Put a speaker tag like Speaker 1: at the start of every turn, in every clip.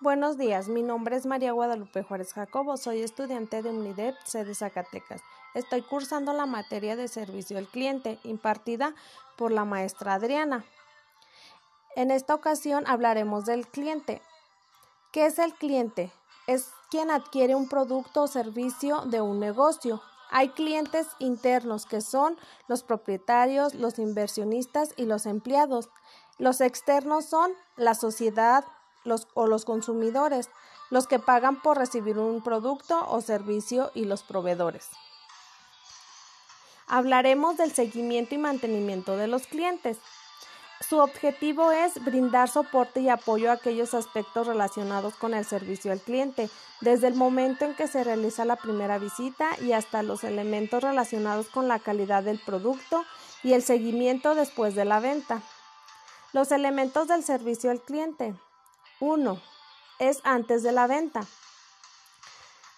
Speaker 1: Buenos días, mi nombre es María Guadalupe Juárez Jacobo, soy estudiante de UNIDEP, sede Zacatecas. Estoy cursando la materia de servicio al cliente, impartida por la maestra Adriana. En esta ocasión hablaremos del cliente. ¿Qué es el cliente? Es quien adquiere un producto o servicio de un negocio. Hay clientes internos que son los propietarios, los inversionistas y los empleados. Los externos son la sociedad, o los consumidores, los que pagan por recibir un producto o servicio y los proveedores. Hablaremos del seguimiento y mantenimiento de los clientes. Su objetivo es brindar soporte y apoyo a aquellos aspectos relacionados con el servicio al cliente, desde el momento en que se realiza la primera visita y hasta los elementos relacionados con la calidad del producto y el seguimiento después de la venta. Los elementos del servicio al cliente. 1. Es antes de la venta.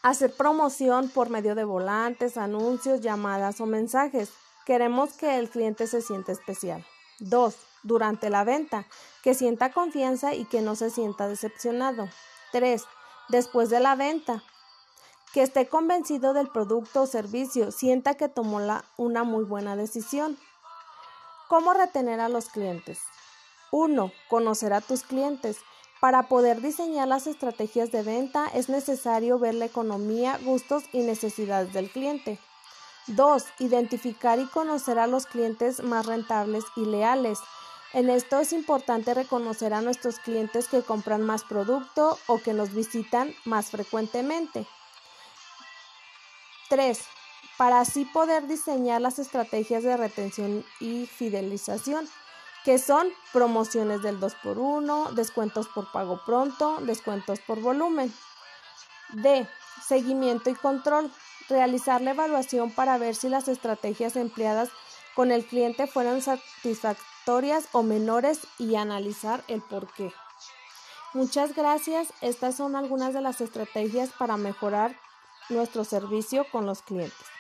Speaker 1: Hacer promoción por medio de volantes, anuncios, llamadas o mensajes. Queremos que el cliente se sienta especial. 2. Durante la venta, que sienta confianza y que no se sienta decepcionado. 3. Después de la venta, que esté convencido del producto o servicio, sienta que tomó una muy buena decisión. ¿Cómo retener a los clientes? 1. Conocer a tus clientes. Para poder diseñar las estrategias de venta es necesario ver la economía, gustos y necesidades del cliente. 2. Identificar y conocer a los clientes más rentables y leales. En esto es importante reconocer a nuestros clientes que compran más producto o que nos visitan más frecuentemente. 3. Para así poder diseñar las estrategias de retención y fidelización que son promociones del 2x1, descuentos por pago pronto, descuentos por volumen. D. Seguimiento y control. Realizar la evaluación para ver si las estrategias empleadas con el cliente fueron satisfactorias o menores y analizar el por qué. Muchas gracias. Estas son algunas de las estrategias para mejorar nuestro servicio con los clientes.